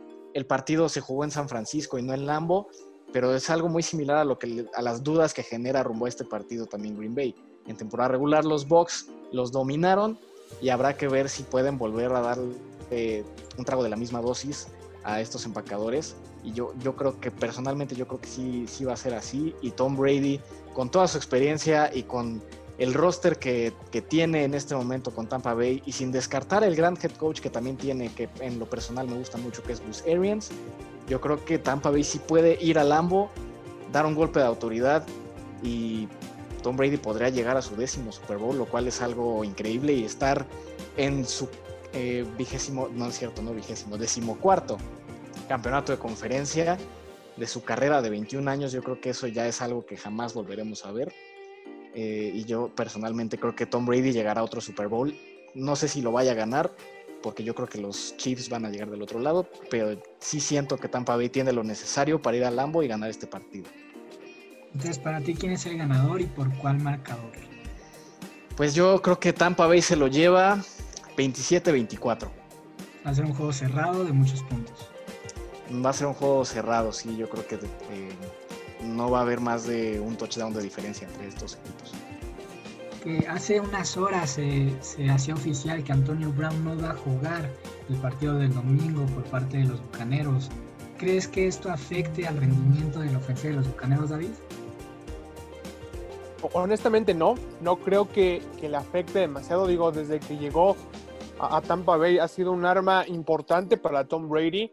partido se jugó en San Francisco y no en Lambo, pero es algo muy similar a, lo que, a las dudas que genera rumbo a este partido también Green Bay. En temporada regular los Bucks los dominaron y habrá que ver si pueden volver a dar un trago de la misma dosis a estos empacadores. Y yo, yo creo que personalmente yo creo que sí, sí va a ser así. Y Tom Brady, con toda su experiencia y con el roster que, tiene en este momento con Tampa Bay y sin descartar el gran head coach que también tiene, que en lo personal me gusta mucho, que es Bruce Arians, yo creo que Tampa Bay sí puede ir al Lambo, dar un golpe de autoridad y Tom Brady podría llegar a su décimo Super Bowl, lo cual es algo increíble y estar en su eh, vigésimo, no es cierto, no vigésimo, decimocuarto campeonato de conferencia de su carrera de 21 años, yo creo que eso ya es algo que jamás volveremos a ver. Eh, y yo personalmente creo que Tom Brady llegará a otro Super Bowl. No sé si lo vaya a ganar, porque yo creo que los Chiefs van a llegar del otro lado, pero sí siento que Tampa Bay tiene lo necesario para ir al Lambo y ganar este partido. Entonces, para ti, ¿quién es el ganador y por cuál marcador? Pues yo creo que Tampa Bay se lo lleva 27-24. Va a ser un juego cerrado de muchos puntos. Va a ser un juego cerrado, sí, yo creo que eh, no va a haber más de un touchdown de diferencia entre estos equipos. hace unas horas se, hacía oficial que Antonio Brown no va a jugar el partido del domingo por parte de los Bucaneros. ¿Crees que esto afecte al rendimiento de la ofensiva de los Bucaneros, David? Honestamente no, no creo que, que le afecte demasiado. Digo, desde que llegó a, Tampa Bay ha sido un arma importante para Tom Brady,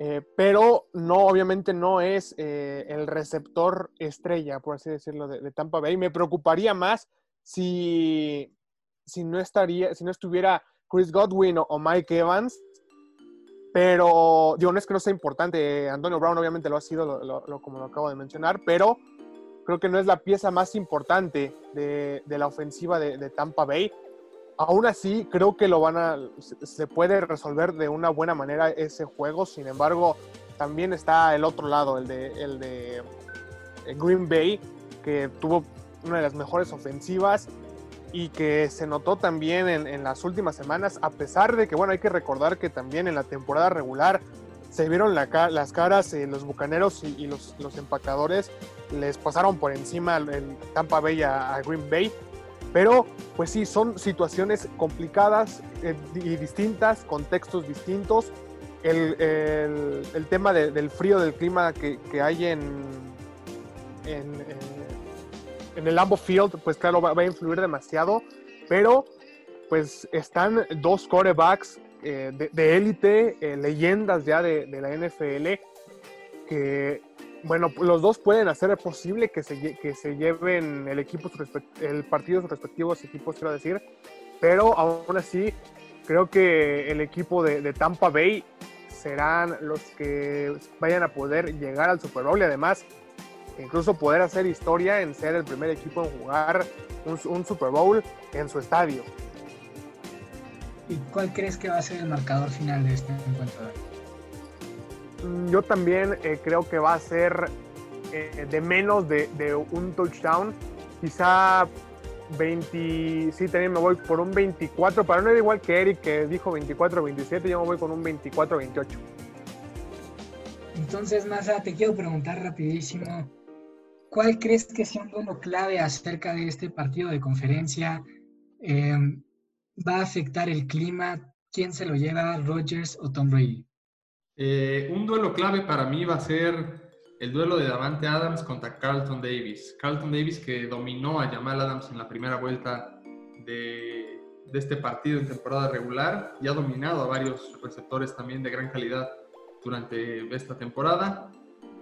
eh, pero no, obviamente no es eh, el receptor estrella, por así decirlo, de, Tampa Bay. Me preocuparía más si, si, no, estaría, si no estuviera Chris Godwin o, Mike Evans, pero digo, no es que no sea importante, Antonio Brown obviamente lo ha sido, como lo acabo de mencionar, pero creo que no es la pieza más importante de, la ofensiva de, Tampa Bay. Aún así, creo que lo van a, se puede resolver de una buena manera ese juego. Sin embargo, también está el otro lado, el de, el de Green Bay, que tuvo una de las mejores ofensivas y que se notó también en, las últimas semanas, a pesar de que, bueno, hay que recordar que también en la temporada regular se vieron las caras, eh, los bucaneros y, los, los, empacadores les pasaron por encima el Tampa Bay a, Green Bay. Pero, pues sí, son situaciones complicadas eh, y distintas, contextos distintos. El, el, tema del frío del clima que, que hay en, en, el Lambo Field, pues claro, va, a influir demasiado. Pero, pues están dos corebacks eh, de élite, eh, leyendas ya de, de, la NFL, que bueno, los dos pueden hacer posible que se, que se lleven el equipo, el partido sus respectivos equipos, quiero decir, pero aún así creo que el equipo de, Tampa Bay serán los que vayan a poder llegar al Super Bowl y además incluso poder hacer historia en ser el primer equipo en jugar un, un Super Bowl en su estadio. ¿Y cuál crees que va a ser el marcador final de este encuentro? Mm, yo también eh, creo que va a ser eh, de menos de, un touchdown. Quizá 20, sí, también me voy por un 24, para no ir igual que Eric que dijo 24-27, yo me voy con un 24-28. Entonces, Masa, te quiero preguntar rapidísimo, ¿cuál crees que sea un duelo clave acerca de este partido de conferencia? Em, ¿Va a afectar el clima? ¿Quién se lo lleva, Rogers o Tom Brady? Eh, un duelo clave para mí va a ser el duelo de Davante Adams contra Carlton Davis. Carlton Davis que dominó a Jamal Adams en la primera vuelta de, este partido en temporada regular y ha dominado a varios receptores también de gran calidad durante esta temporada.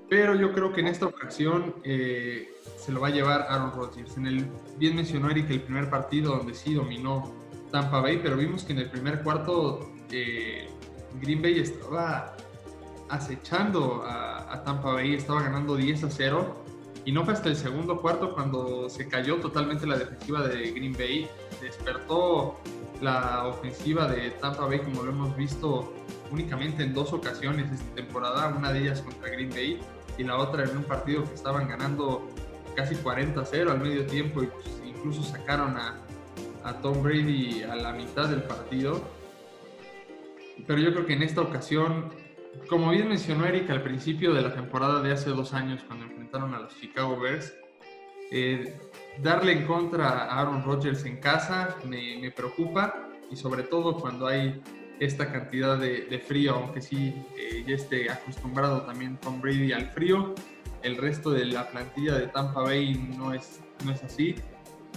Pero yo creo que en esta ocasión eh, se lo va a llevar Aaron Rodgers. En el, bien mencionó Eric el primer partido donde sí dominó Tampa Bay, pero vimos que en el primer cuarto eh, Green Bay estaba acechando a, Tampa Bay, estaba ganando 10 a 0 y no fue hasta el segundo cuarto cuando se cayó totalmente la defensiva de Green Bay, despertó la ofensiva de Tampa Bay como lo hemos visto únicamente en dos ocasiones esta temporada, una de ellas contra Green Bay y la otra en un partido que estaban ganando casi 40 a 0 al medio tiempo y pues, incluso sacaron a, a Tom Brady a la mitad del partido. Pero yo creo que en esta ocasión como bien mencionó Eric al principio de la temporada de hace dos años cuando enfrentaron a los Chicago Bears, eh, darle en contra a Aaron Rodgers en casa me, preocupa y sobre todo cuando hay esta cantidad de, frío, aunque sí eh, ya esté acostumbrado también Tom Brady al frío, el resto de la plantilla de Tampa Bay no es, no es así.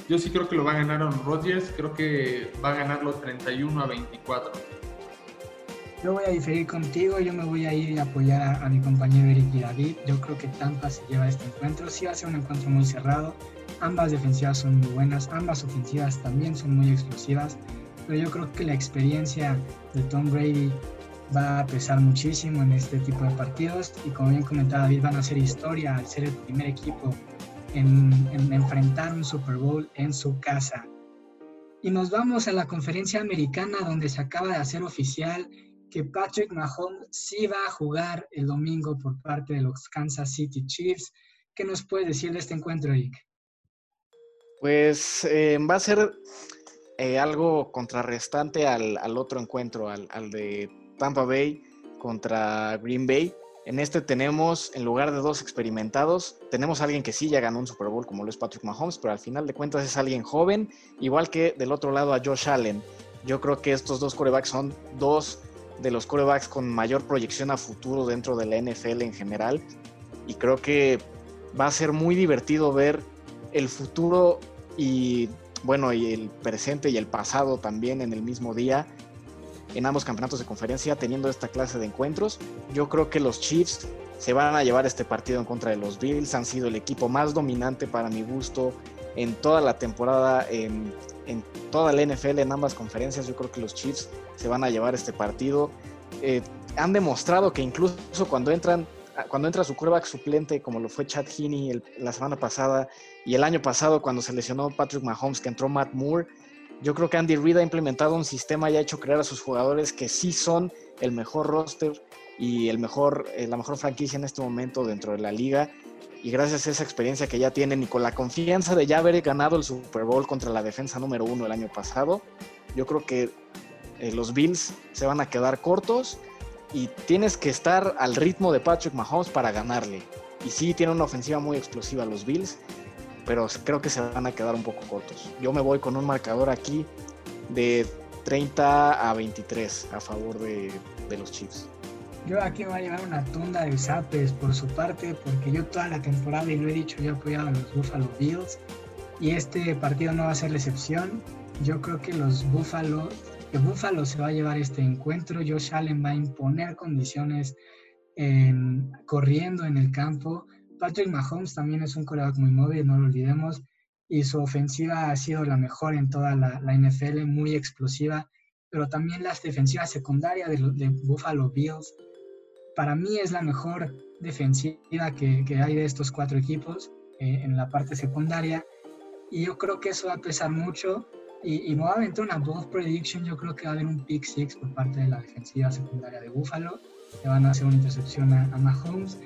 Yo sí creo que lo va a ganar Aaron Rodgers, creo que va a ganarlo 31 a 24. Yo voy a diferir contigo, yo me voy a ir a apoyar a, mi compañero Eric y David. Yo creo que Tampa se lleva este encuentro. Sí va a ser un encuentro muy cerrado. Ambas defensivas son muy buenas, ambas ofensivas también son muy explosivas. Pero yo creo que la experiencia de Tom Brady va a pesar muchísimo en este tipo de partidos. Y como bien comentaba David, van a hacer historia al ser el primer equipo en, en enfrentar un Super Bowl en su casa. Y nos vamos a la conferencia americana donde se acaba de hacer oficial que Patrick Mahomes sí va a jugar el domingo por parte de los Kansas City Chiefs. ¿Qué nos puedes decir de este encuentro, Rick? Pues eh, va a ser eh, algo contrarrestante al, otro encuentro, al, de Tampa Bay contra Green Bay. En este tenemos, en lugar de dos experimentados, tenemos a alguien que sí ya ganó un Super Bowl como lo es Patrick Mahomes, pero al final de cuentas es alguien joven, igual que del otro lado a Josh Allen. Yo creo que estos dos corebacks son dos de los corebacks con mayor proyección a futuro dentro de la NFL en general. Y creo que va a ser muy divertido ver el futuro y bueno, y el presente y el pasado también en el mismo día en ambos campeonatos de conferencia teniendo esta clase de encuentros. Yo creo que los Chiefs se van a llevar este partido en contra de los Bills. Han sido el equipo más dominante para mi gusto en toda la temporada, en, toda la NFL, en ambas conferencias. Yo creo que los Chiefs se van a llevar este partido. Eh, han demostrado que incluso cuando entran cuando entra su quarterback suplente, como lo fue Chad Heaney la semana pasada, y el año pasado cuando se lesionó Patrick Mahomes, que entró Matt Moore, yo creo que Andy Reid ha implementado un sistema y ha hecho creer a sus jugadores que sí son el mejor roster y el mejor, eh, la mejor franquicia en este momento dentro de la liga. Y gracias a esa experiencia que ya tienen y con la confianza de ya haber ganado el Super Bowl contra la defensa número uno el año pasado, yo creo que eh, los Bills se van a quedar cortos y tienes que estar al ritmo de Patrick Mahomes para ganarle. Y sí, tiene una ofensiva muy explosiva los Bills pero creo que se van a quedar un poco cortos. Yo me voy con un marcador aquí de 30 a 23 a favor de, los Chiefs. Yo aquí me voy a llevar una tunda de zapes por su parte, porque yo toda la temporada, y lo he dicho, yo he apoyado a los Buffalo Bills, y este partido no va a ser la excepción. Yo creo que los Buffalo, que Buffalo se va a llevar este encuentro. Josh Allen va a imponer condiciones en, corriendo en el campo Patrick Mahomes también es un coreback muy móvil, no lo olvidemos, y su ofensiva ha sido la mejor en toda la, NFL, muy explosiva, pero también la defensiva secundaria de, de, Buffalo Bills, para mí es la mejor defensiva que, hay de estos cuatro equipos eh, en la parte secundaria, y yo creo que eso va a pesar mucho, y, y una bold prediction, yo creo que va a haber un pick six por parte de la defensiva secundaria de Buffalo, que van a hacer una intercepción a Mahomes,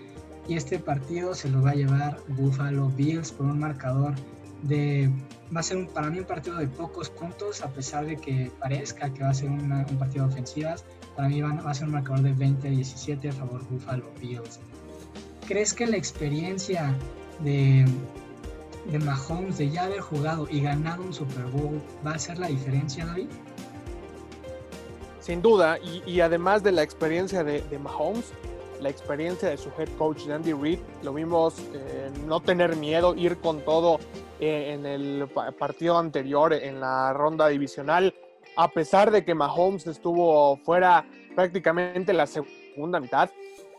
y este partido se lo va a llevar Buffalo Bills por un marcador de va a ser un, para mí un partido de pocos puntos a pesar de que parezca que va a ser un partido de ofensivas para mí va, a ser un marcador de 20-17 a favor Buffalo Bills ¿crees que la experiencia de Mahomes de ya haber jugado y ganado un Super Bowl va a ser la diferencia David? Sin duda, y, además de la experiencia de, de Mahomes, la experiencia de su head coach Andy Reid. Lo vimos eh, no tener miedo, ir con todo eh, en el partido anterior, en la ronda divisional, a pesar de que Mahomes estuvo fuera prácticamente la segunda mitad.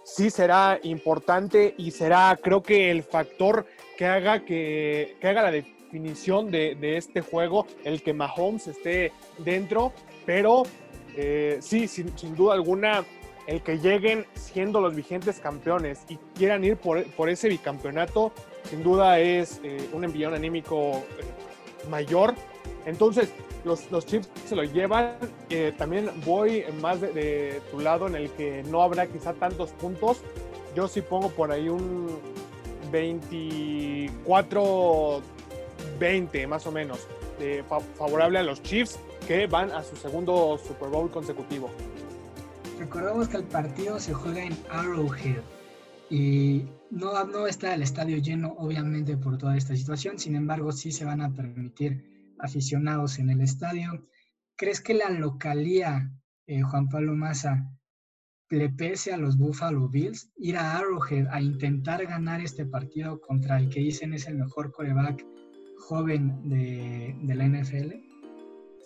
Sí será importante y será, creo que, el factor que haga, que, haga la definición de, este juego, el que Mahomes esté dentro, pero eh, sí, sin, sin duda alguna, el que lleguen siendo los vigentes campeones y quieran ir por, ese bicampeonato, sin duda es eh, un envión anímico eh, mayor. Entonces, los, los Chiefs se lo llevan. Eh, también voy más de, tu lado en el que no habrá quizá tantos puntos. Yo sí pongo por ahí un 24-20 más o menos, favorable a los Chiefs que van a su segundo Super Bowl consecutivo. Recordemos que el partido se juega en Arrowhead y no, no está el estadio lleno, obviamente, por toda esta situación. Sin embargo, sí se van a permitir aficionados en el estadio. ¿Crees que la localía, eh, Juan Pablo Maza, le pese a los Buffalo Bills ir a Arrowhead a intentar ganar este partido contra el que dicen es el mejor coreback joven de, de la NFL?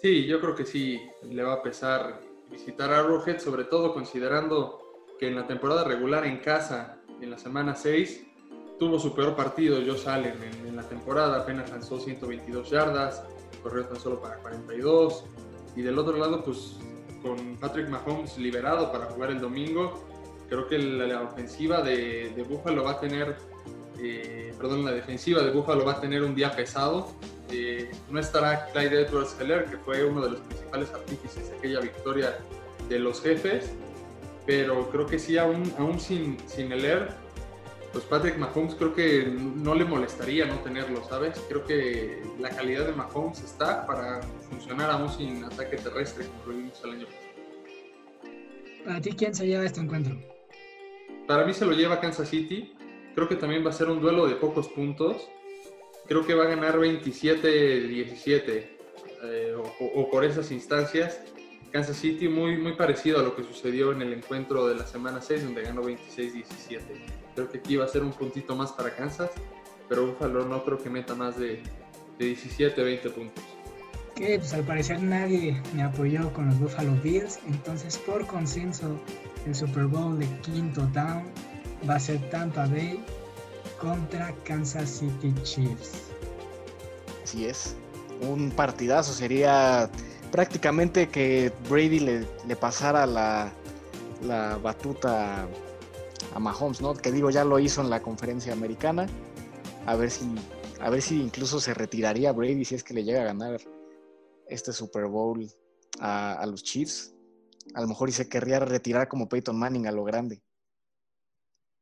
Sí, yo creo que sí le va a pesar visitar a Arrowhead, sobre todo considerando que en la temporada regular en casa, en la semana 6, tuvo su peor partido Josh Allen en, la temporada, apenas lanzó 122 yardas, corrió tan solo para 42, y del otro lado, pues con Patrick Mahomes liberado para jugar el domingo, creo que la, ofensiva de, de, Buffalo va a tener, eh, perdón, la defensiva de Buffalo va a tener un día pesado eh, no estará Clyde Edwards Heller, que fue uno de los principales artífices de aquella victoria de los jefes, pero creo que sí, aún, aún sin, sin Heller, pues Patrick Mahomes creo que no le molestaría no tenerlo, ¿sabes? Creo que la calidad de Mahomes está para funcionar aún sin ataque terrestre, como lo vimos el año pasado. ¿Para ti quién se lleva este encuentro? Para mí se lo lleva Kansas City. Creo que también va a ser un duelo de pocos puntos creo que va a ganar 27-17 eh, o, por esas instancias. Kansas City muy, muy parecido a lo que sucedió en el encuentro de la semana 6, donde ganó 26-17. Creo que aquí va a ser un puntito más para Kansas, pero Buffalo no creo que meta más de, de 17, 20 puntos. Que pues al parecer nadie me apoyó con los Buffalo Bills, entonces por consenso el Super Bowl de quinto down va a ser Tampa Bay contra Kansas City Chiefs. Así es, un partidazo sería prácticamente que Brady le, le pasara la, la batuta a Mahomes, ¿no? Que digo, ya lo hizo en la conferencia americana. A ver si, a ver si incluso se retiraría Brady si es que le llega a ganar este Super Bowl a, a los Chiefs. A lo mejor y se querría retirar como Peyton Manning a lo grande.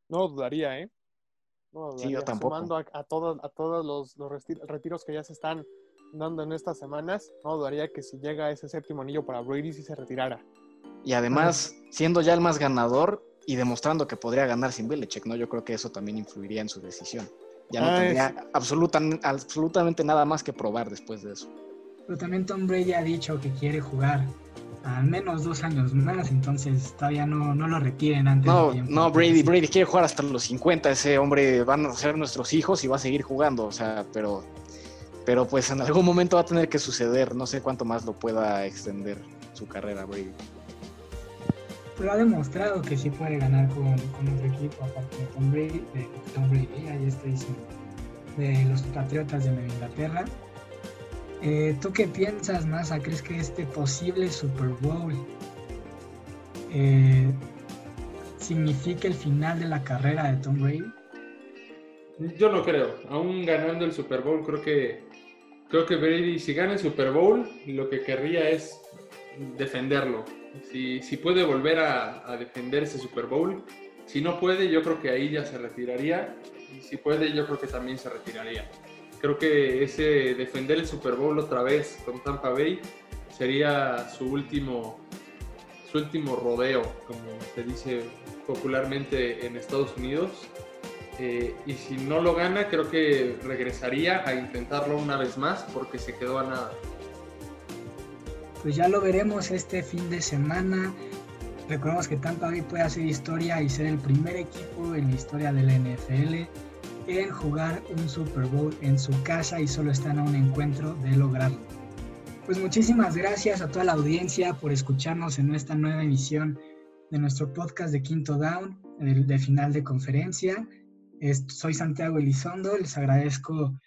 No dudaría, ¿eh? No Sí, yo tampoco. Sumando a, a todos, a todos los, los retiros que ya se están dando en estas semanas, no dudaría que si llega ese séptimo anillo para Brady, sí se retirara. Y además, siendo ya el más ganador y demostrando que podría ganar sin Belichick, ¿no? Yo creo que eso también influiría en su decisión. Ya no Ah, tendría absoluta- absolutamente nada más que probar después de eso. Pero también Tom Brady ha dicho que quiere jugar al menos dos años más, entonces todavía no, no lo retiren antes No, de tiempo. no, Brady, Brady quiere jugar hasta los 50, ese hombre van a ser nuestros hijos y va a seguir jugando, o sea, pero, pero pues en algún momento va a tener que suceder, no sé cuánto más lo pueda extender su carrera Brady. Pero ha demostrado que sí puede ganar con, con otro equipo, aparte de Tom Brady, de Tom Brady, ahí estoy diciendo, de los Patriotas de Nueva Inglaterra. Eh, ¿Tú qué piensas, Massa? ¿Crees que este posible Super Bowl eh, significa el final de la carrera de Tom Brady? Yo no creo. Aún ganando el Super Bowl, creo que creo que Brady, si gana el Super Bowl, lo que querría es defenderlo. Si, si puede volver a, a defender ese Super Bowl, si no puede, yo creo que ahí ya se retiraría. Y si puede, yo creo que también se retiraría. Creo que ese defender el Super Bowl otra vez con Tampa Bay sería su último su último rodeo, como se dice popularmente en Estados Unidos. Eh, y si no lo gana, creo que regresaría a intentarlo una vez más porque se quedó a nada. Pues ya lo veremos este fin de semana. Recordemos que Tampa Bay puede hacer historia y ser el primer equipo en la historia de la NFL en jugar un Super Bowl en su casa y solo están a un encuentro de lograrlo. Pues muchísimas gracias a toda la audiencia por escucharnos en esta nueva emisión de nuestro podcast de Quinto Down, de, final de conferencia. Soy Santiago Elizondo, les agradezco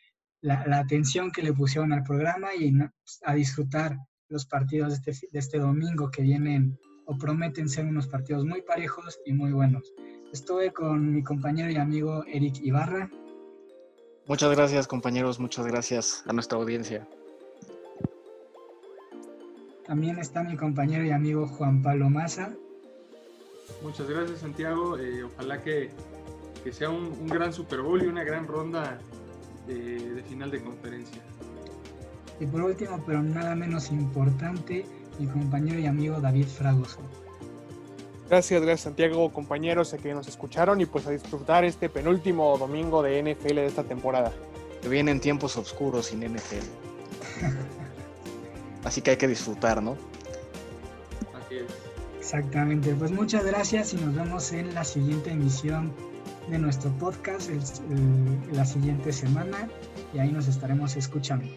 la, la atención que le pusieron al programa y na- a disfrutar los partidos de este, de este domingo que vienen o prometen ser unos partidos muy parejos y muy buenos. Estuve con mi compañero y amigo Eric Ibarra. Muchas gracias compañeros, muchas gracias a nuestra audiencia. También está mi compañero y amigo Juan Pablo Maza. Muchas gracias Santiago, Eh, ojalá que, que sea un, un gran Super Bowl y una gran ronda de, de final de conferencia. Y por último, pero nada menos importante, mi compañero y amigo David Fragoso. Gracias, gracias Santiago, compañeros a que nos escucharon y pues a disfrutar este penúltimo domingo de NFL de esta temporada. Que vienen tiempos oscuros sin NFL. *laughs* Así que hay que disfrutar, ¿no? Así es. Exactamente, pues muchas gracias y nos vemos en la siguiente emisión de nuestro podcast el- el- la siguiente semana y ahí nos estaremos escuchando.